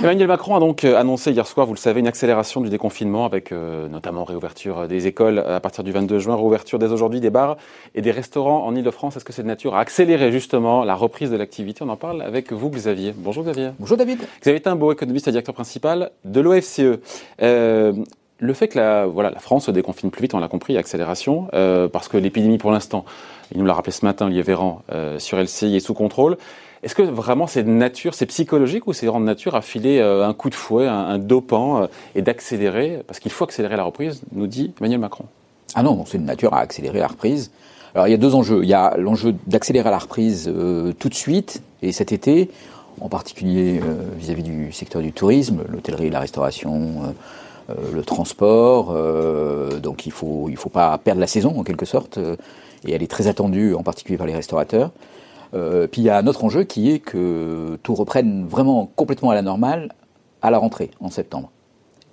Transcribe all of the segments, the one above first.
Emmanuel Macron a donc euh, annoncé hier soir, vous le savez, une accélération du déconfinement avec euh, notamment réouverture des écoles à partir du 22 juin, réouverture dès aujourd'hui des bars et des restaurants en Ile-de-France. Est-ce que c'est de nature à accélérer justement la reprise de l'activité? On en parle avec vous, Xavier. Bonjour Xavier. Bonjour David. Xavier Timbaud, économiste et directeur principal de l'OFCE. Euh, le fait que la, voilà, la France se déconfine plus vite, on l'a compris, accélération, euh, parce que l'épidémie pour l'instant, il nous l'a rappelé ce matin, Olivier Véran, euh, sur LCI est sous contrôle. Est-ce que vraiment c'est de nature, c'est psychologique ou c'est de nature à filer euh, un coup de fouet, un, dopant euh, et d'accélérer? Parce qu'il faut accélérer la reprise, nous dit Emmanuel Macron. Ah non, c'est de nature à accélérer la reprise. Alors il y a deux enjeux. Il y a l'enjeu d'accélérer la reprise euh, tout de suite et cet été, en particulier vis-à-vis du secteur du tourisme, l'hôtellerie, la restauration, le transport. donc il faut il faut pas perdre la saison en quelque sorte et elle est très attendue en particulier par les restaurateurs. Euh, puis il y a un autre enjeu qui est que tout reprenne vraiment complètement à la normale à la rentrée en septembre.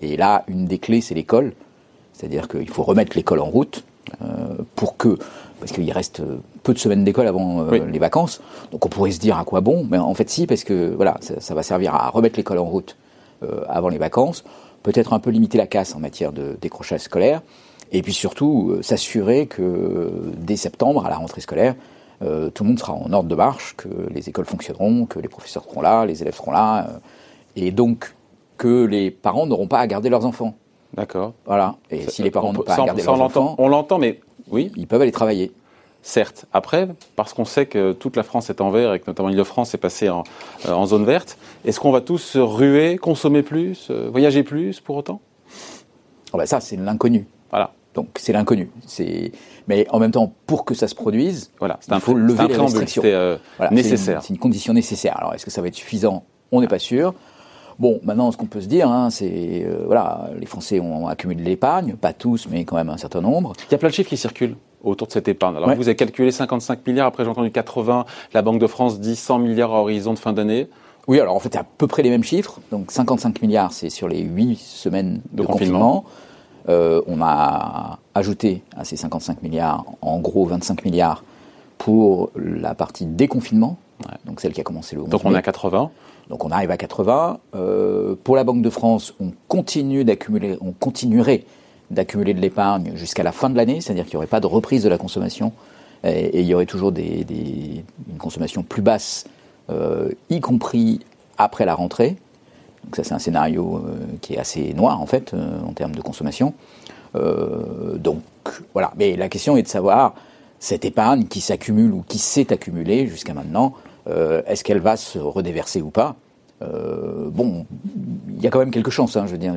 Et là, une des clés, c'est l'école. C'est-à-dire qu'il faut remettre l'école en route euh, pour que, parce qu'il reste peu de semaines d'école avant euh, les vacances, donc on pourrait se dire à quoi bon, mais en fait si, parce que voilà, ça, ça va servir à remettre l'école en route avant les vacances, peut-être un peu limiter la casse en matière de décrochage scolaire, et puis surtout s'assurer que dès septembre, à la rentrée scolaire, euh, tout le monde sera en ordre de marche, que les écoles fonctionneront, que les professeurs seront là, les élèves seront là, euh, et donc que les parents n'auront pas à garder leurs enfants. D'accord. Voilà. Et si les parents n'ont pas à garder leurs enfants, on l'entend, mais oui, ils peuvent aller travailler. Certes. Après, parce qu'on sait que toute la France est en vert et que notamment l'Île-de-France est passée en, euh, en, zone verte, est-ce qu'on va tous se ruer, consommer plus, voyager plus pour autant? Oh ben Ça, c'est l'inconnu. Voilà. Donc c'est l'inconnu. C'est mais en même temps pour que ça se produise, voilà, il faut lever les restrictions. Euh, nécessaire. C'est une, condition nécessaire. Alors est-ce que ça va être suffisant? On n'est pas sûr. Bon, maintenant, ce qu'on peut se dire, hein, c'est euh, voilà, les Français ont accumulé de l'épargne, pas tous, mais quand même un certain nombre. Il y a plein de chiffres qui circulent autour de cette épargne. Alors vous avez calculé 55 milliards, après j'ai entendu 80, la Banque de France dit 100 milliards à horizon de fin d'année. Oui, alors en fait, c'est à peu près les mêmes chiffres. Donc 55 milliards, c'est sur les 8 semaines de, confinement. Euh, on a ajouté à ces 55 milliards, en gros 25 milliards pour la partie déconfinement, donc celle qui a commencé le 11 Donc on est à 80 Donc on arrive à 80. Euh, pour la Banque de France, on continue d'accumuler, on continuerait d'accumuler de l'épargne jusqu'à la fin de l'année, c'est-à-dire qu'il n'y aurait pas de reprise de la consommation et, il y aurait toujours une consommation plus basse, euh, y compris après la rentrée. Donc ça c'est un scénario euh, qui est assez noir en fait euh, en termes de consommation. Donc voilà, mais la question est de savoir cette épargne qui s'accumule ou qui s'est accumulée jusqu'à maintenant, est-ce qu'elle va se redéverser ou pas? Bon, il y a quand même quelques chances. Hein, je veux dire,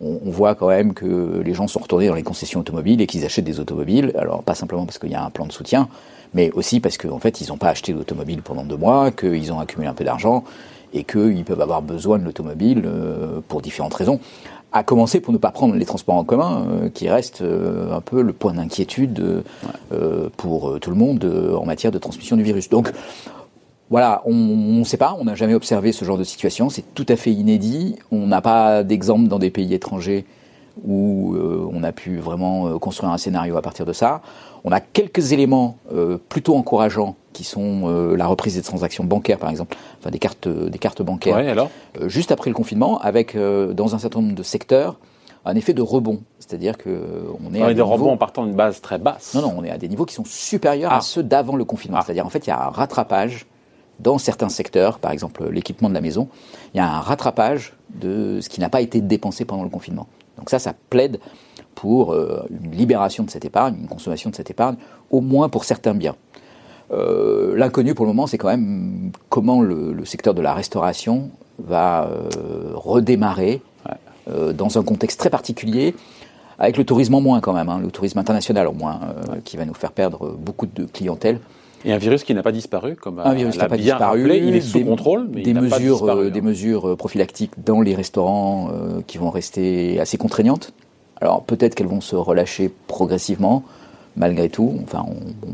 on, voit quand même que les gens sont retournés dans les concessions automobiles et qu'ils achètent des automobiles. Alors pas simplement parce qu'il y a un plan de soutien, mais aussi parce qu'en fait ils n'ont pas acheté d'automobile pendant deux mois, qu'ils ont accumulé un peu d'argent et qu'ils peuvent avoir besoin de l'automobile euh, pour différentes raisons. À commencer pour ne pas prendre les transports en commun, euh, qui reste euh, un peu le point d'inquiétude pour tout le monde en matière de transmission du virus. Donc voilà, on ne sait pas, on n'a jamais observé ce genre de situation, c'est tout à fait inédit. On n'a pas d'exemple dans des pays étrangers où on a pu vraiment construire un scénario à partir de ça. On a quelques éléments plutôt encourageants qui sont euh, la reprise des transactions bancaires, par exemple, enfin des cartes, des cartes bancaires, alors? Euh, juste après le confinement, avec euh, dans un certain nombre de secteurs un effet de rebond, c'est-à-dire que on est à des, rebonds en partant d'une base très basse. Non, non, on est à des niveaux qui sont supérieurs à ah. ceux d'avant le confinement. Ah. C'est-à-dire en fait, il y a un rattrapage dans certains secteurs, par exemple l'équipement de la maison, il y a un rattrapage de ce qui n'a pas été dépensé pendant le confinement. Donc ça, ça plaide pour une libération de cette épargne, une consommation de cette épargne, au moins pour certains biens. Euh, l'inconnu pour le moment, c'est quand même comment le, secteur de la restauration va euh, redémarrer euh, dans un contexte très particulier, avec le tourisme en moins quand même, hein, le tourisme international en moins, qui va nous faire perdre beaucoup de clientèle. Et un virus qui n'a pas disparu, comme un virus qui n'a pas disparu. il est sous contrôle, mais des il mesures, pas disparu, des mesures prophylactiques dans les restaurants qui vont rester assez contraignantes. Alors peut-être qu'elles vont se relâcher progressivement, malgré tout. Enfin, on,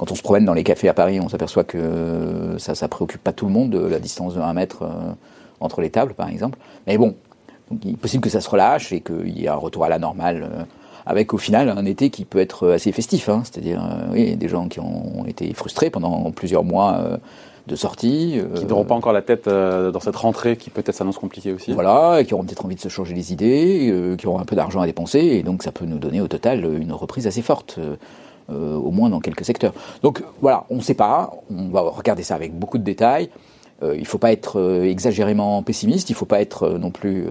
quand on se promène dans les cafés à Paris, on s'aperçoit que ça ne préoccupe pas tout le monde, la distance de 1 mètre euh, entre les tables, par exemple. Mais bon, il est possible que ça se relâche et qu'il y ait un retour à la normale. Euh. Avec au final un été qui peut être assez festif, hein, c'est-à-dire oui, des gens qui ont été frustrés pendant plusieurs mois de sortie. Qui n'auront pas encore la tête dans cette rentrée qui peut-être s'annonce compliquée aussi. Voilà, et qui auront peut-être envie de se changer les idées, qui auront un peu d'argent à dépenser, et donc ça peut nous donner au total une reprise assez forte. au moins dans quelques secteurs. Donc voilà, on ne sait pas, on va regarder ça avec beaucoup de détails. Euh, il ne faut pas être euh, exagérément pessimiste, il ne faut pas être euh, non plus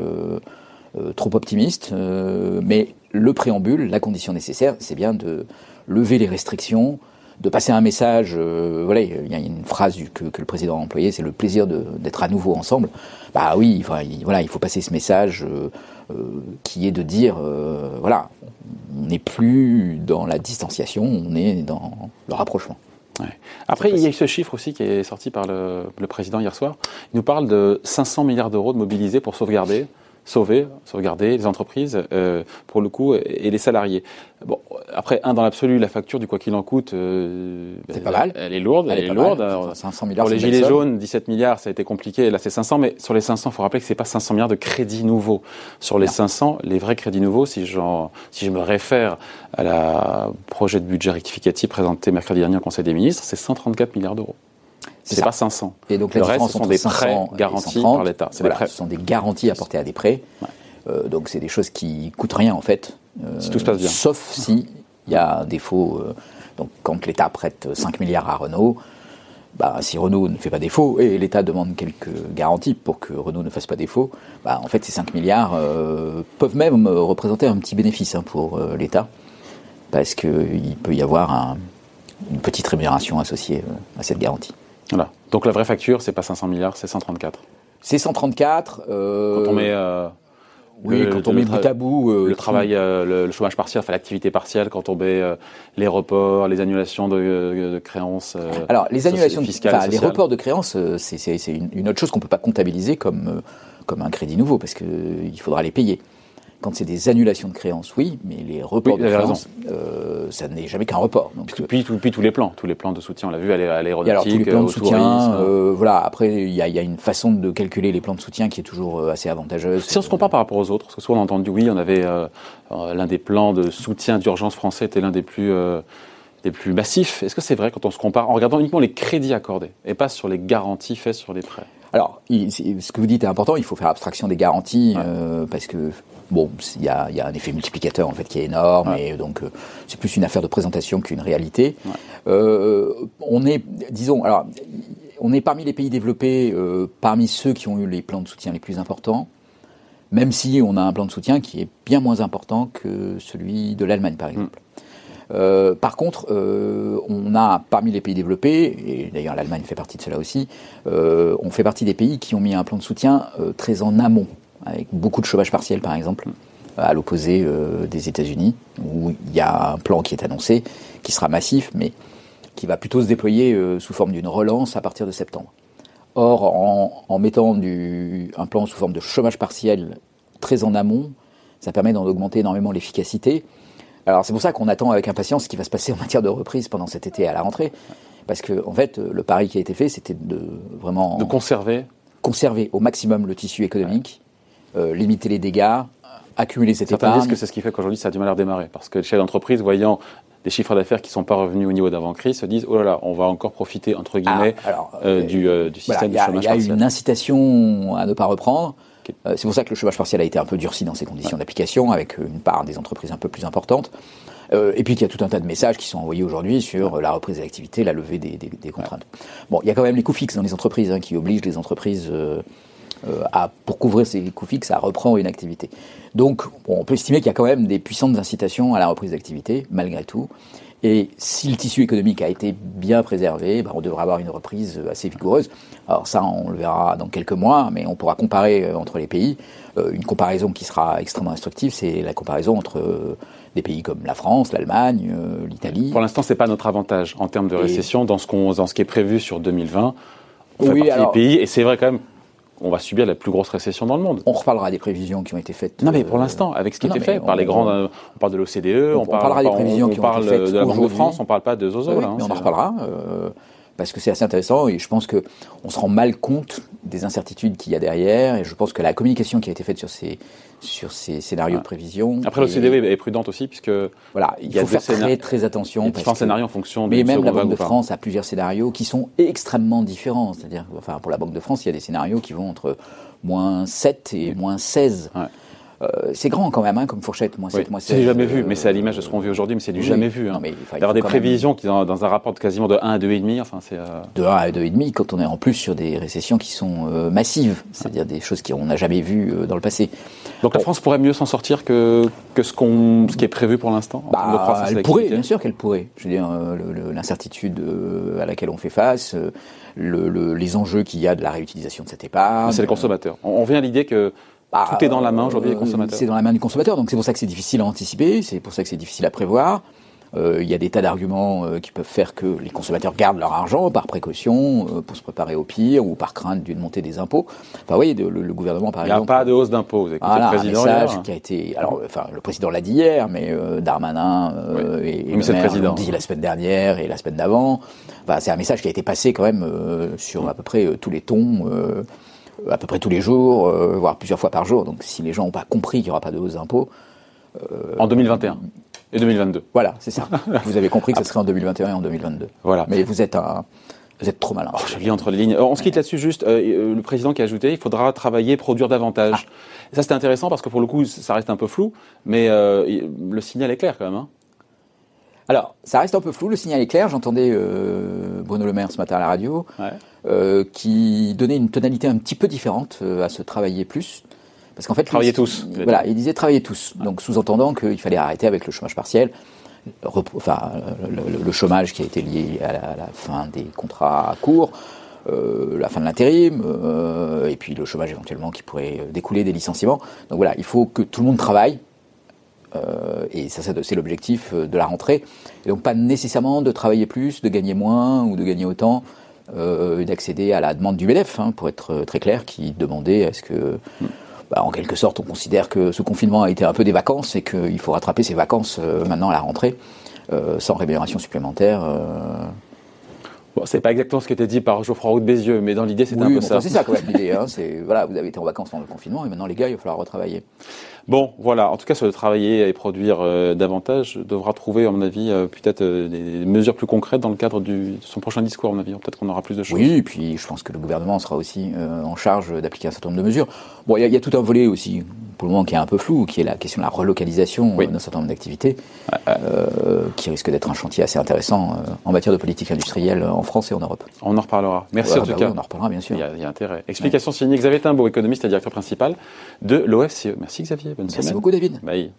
trop optimiste, mais le préambule, la condition nécessaire, c'est bien de lever les restrictions, de passer un message. voilà, il y a une phrase que, le président a employée, c'est le plaisir d'être à nouveau ensemble. Bah oui, il, voilà, il faut passer ce message qui est de dire, voilà, on n'est plus dans la distanciation, on est dans le rapprochement. Après, il y a eu ce chiffre aussi qui est sorti par le, le président hier soir. Il nous parle de 500 milliards d'euros de mobilisés pour sauvegarder sauver, sauvegarder les entreprises, euh, pour le coup, et les salariés. Bon, après, un dans l'absolu, la facture du quoi qu'il en coûte, euh, c'est pas mal. Elle est lourde, elle, est, lourde. 500 milliards. Pour les gilets jaunes, 17 milliards, ça a été compliqué. Là, c'est 500, mais sur les 500, il faut rappeler que c'est pas 500 milliards de crédits nouveaux. Sur les 500, les vrais crédits nouveaux, si, si je me réfère à la projet de budget rectificatif présenté mercredi dernier au Conseil des ministres, c'est 134 milliards d'euros. C'est pas 500. Et donc le reste, ce sont des prêts garantis par l'État. Ce sont des garanties apportées à des prêts. Euh, donc c'est des choses qui coûtent rien en fait. Euh, si tout se passe bien. Sauf si il y a un défaut. Euh, donc quand l'État prête 5 milliards à Renault, bah, si Renault ne fait pas défaut et l'État demande quelques garanties pour que Renault ne fasse pas défaut, bah, en fait ces 5 milliards peuvent même représenter un petit bénéfice hein, pour l'État parce qu'il peut y avoir une petite rémunération associée à cette garantie. Voilà. Donc la vraie facture, c'est pas 500 milliards, c'est 134. C'est 134. Euh, quand on met. Euh, oui, quand on met bout à bout. Euh, le travail, le, chômage partiel, enfin l'activité partielle, quand on met les reports, les annulations de, créances. Alors, les annulations fiscales. les reports de créances, c'est une, une, autre chose qu'on ne peut pas comptabiliser comme, comme un crédit nouveau, parce qu'il faudra les payer. Quand c'est des annulations de créances, oui, mais les reports de créances, euh, ça n'est jamais qu'un report. Donc, puis, puis, tous les plans, tous les plans de soutien, on l'a vu à l'aéronautique, alors tous les plans de soutien, euh, voilà. Après, il y, a une façon de calculer les plans de soutien qui est toujours euh, assez avantageuse. Si on se compare par rapport aux autres, parce que souvent on a entendu, oui, on avait l'un des plans de soutien d'urgence français était l'un des plus des plus massifs. Est-ce que c'est vrai quand on se compare en regardant uniquement les crédits accordés et pas sur les garanties faites sur les prêts? Alors, ce que vous dites est important, il faut faire abstraction des garanties, parce que bon, il y a, un effet multiplicateur en fait qui est énorme, et donc euh, c'est plus une affaire de présentation qu'une réalité. Euh, on est, disons, alors, on est parmi les pays développés, euh, parmi ceux qui ont eu les plans de soutien les plus importants, même si on a un plan de soutien qui est bien moins important que celui de l'Allemagne, par exemple. par contre, on a parmi les pays développés, et d'ailleurs l'Allemagne fait partie de cela aussi, on fait partie des pays qui ont mis un plan de soutien très en amont avec beaucoup de chômage partiel par exemple, à l'opposé euh, des États-Unis, où il y a un plan qui est annoncé, qui sera massif, mais qui va plutôt se déployer euh, sous forme d'une relance à partir de septembre. Or, en, mettant du, un plan sous forme de chômage partiel très en amont, ça permet d'en augmenter énormément l'efficacité. Alors c'est pour ça qu'on attend avec impatience ce qui va se passer en matière de reprise pendant cet été à la rentrée, parce que en fait le pari qui a été fait, c'était de vraiment de conserver conserver au maximum le tissu économique. Euh, limiter les dégâts, accumuler cette Certains épargne. disent que c'est ce qui fait qu'aujourd'hui ça a du mal à redémarrer. Parce que les chefs d'entreprise, voyant des chiffres d'affaires qui ne sont pas revenus au niveau d'avant-crise, se disent, oh là là, on va encore profiter, entre guillemets, ah, euh, euh, du, système de chômage partiel. Il y a une incitation à ne pas reprendre. c'est pour ça que le chômage partiel a été un peu durci dans ses conditions d'application, avec une part des entreprises un peu plus importante. et puis qu'il y a tout un tas de messages qui sont envoyés aujourd'hui sur la reprise de l'activité, la levée des, contraintes. Bon, il y a quand même les coûts fixes dans les entreprises hein, qui obligent les entreprises euh, à, pour couvrir ces coûts fixes, ça reprend une activité. Donc, on peut estimer qu'il y a quand même des puissantes incitations à la reprise d'activité, malgré tout. Et si le tissu économique a été bien préservé, ben on devrait avoir une reprise assez vigoureuse. Alors ça, on le verra dans quelques mois, mais on pourra comparer euh, entre les pays. Euh, une comparaison qui sera extrêmement instructive, c'est la comparaison entre des pays comme la France, l'Allemagne, l'Italie. Pour l'instant, c'est pas notre avantage en termes de récession dans ce, dans ce qui est prévu sur 2020. On fait oui, partie des pays, et c'est vrai quand même on va subir la plus grosse récession dans le monde. On reparlera des prévisions qui ont été faites. Non, mais pour euh, l'instant, avec ce qui a été fait par les grands, euh, on parle de l'OCDE, on, parlera des prévisions qui ont été faites de la Banque de France, on ne parle pas de Zozo. là, hein, mais on en reparlera. Euh, parce que c'est assez intéressant et je pense que on se rend mal compte des incertitudes qu'il y a derrière et je pense que la communication qui a été faite sur ces sur ces scénarios de prévision. Après l'OCDE est prudente aussi puisque voilà, il, faut faire très très attention. Il y a différents scénarios en fonction. Mais même la Banque de France a plusieurs scénarios qui sont extrêmement différents. C'est-à-dire, enfin pour la Banque de France, il y a des scénarios qui vont entre moins 7 et moins 16. Ouais. Euh, c'est grand quand même, hein, comme fourchette, moins 7, moins 16. C'est jamais vu, mais c'est à l'image de ce qu'on vit aujourd'hui, mais c'est du jamais vu. Hein. D'avoir des prévisions qui, dans, dans, un rapport de quasiment de 1 à 2,5, enfin c'est... Euh... De 1 à 2,5, quand on est en plus sur des récessions qui sont euh, massives, c'est-à-dire des choses qu'on n'a jamais vues euh, dans le passé. Donc la France pourrait mieux s'en sortir que, que ce, qu'on, ce qui est prévu pour l'instant bah, Elle pourrait, bien sûr qu'elle pourrait. Je veux dire, l'incertitude à laquelle on fait face, le, les enjeux qu'il y a de la réutilisation de cette épargne. C'est les consommateurs. On, on vient à l'idée que bah, Tout est dans la main aujourd'hui des euh, consommateurs. C'est dans la main du consommateur, donc c'est pour ça que c'est difficile à anticiper, c'est pour ça que c'est difficile à prévoir. Euh, il y a des tas d'arguments euh, qui peuvent faire que les consommateurs gardent leur argent par précaution, pour se préparer au pire ou par crainte d'une montée des impôts. Enfin, oui, le, le, gouvernement, par exemple. Il n'y a pas de hausse d'impôts. Vous voilà, le président un message qui a été. Alors, enfin, le président l'a dit hier, mais Darmanin et, le maire dit la semaine dernière et la semaine d'avant. Enfin, c'est un message qui a été passé quand même sur à peu près tous les tons à peu près tous les jours, euh, voire plusieurs fois par jour. Donc si les gens n'ont pas compris qu'il n'y aura pas de hausse d'impôts. Euh, en 2021 et 2022. Voilà, c'est ça. vous avez compris que ce serait en 2021 et en 2022. Voilà. Mais vous êtes un. Vous êtes trop malin. Oh, je lis entre les lignes. On se quitte là-dessus juste. Euh, le président qui a ajouté, il faudra travailler, produire davantage. Ah. Ça c'est intéressant parce que pour le coup, ça reste un peu flou, mais le signal est clair quand même. Hein. Alors, ça reste un peu flou, le signal est clair. J'entendais euh, Bruno Le Maire ce matin à la radio, euh, qui donnait une tonalité un petit peu différente euh, à se travailler plus. Parce qu'en fait, travailler tous. Voilà, il disait travailler tous. Donc, sous-entendant qu'il fallait arrêter avec le chômage partiel, enfin, le, chômage qui a été lié à la, fin des contrats courts, la fin de l'intérim, et puis le chômage éventuellement qui pourrait découler des licenciements. Donc voilà, il faut que tout le monde travaille euh, et ça, c'est l'objectif euh, de la rentrée. Et donc pas nécessairement de travailler plus, de gagner moins ou de gagner autant, euh, d'accéder à la demande du MEDEF, hein, pour être très clair, qui demandait à ce que, bah, en quelque sorte, on considère que ce confinement a été un peu des vacances et qu'il faut rattraper ces vacances maintenant à la rentrée, sans rémunération supplémentaire. Bon, c'est pas exactement ce qui était dit par Geoffroy Roux de Bézieux, mais dans l'idée, c'était un peu ça. C'est ça quand même l'idée. Hein, voilà, vous avez été en vacances pendant le confinement et maintenant les gars, il va falloir retravailler. Bon, voilà. En tout cas, le travailler et produire euh, davantage, devra trouver, à mon avis, euh, peut-être euh, des mesures plus concrètes dans le cadre du, de son prochain discours, à mon avis. Peut-être qu'on aura plus de choses. Oui, et puis je pense que le gouvernement sera aussi en charge d'appliquer un certain nombre de mesures. Bon, il y, a tout un volet aussi, pour le moment, qui est un peu flou, qui est la question de la relocalisation d'un certain nombre d'activités, qui risque d'être un chantier assez intéressant en matière de politique industrielle en France et en Europe. On en reparlera. Merci en tout bah cas. on en reparlera, bien sûr. Il y a, intérêt. Explication signée Xavier Timbo, économiste et directeur principal de l'OFCE. Merci Xavier. Bonne Merci beaucoup, David. Bye.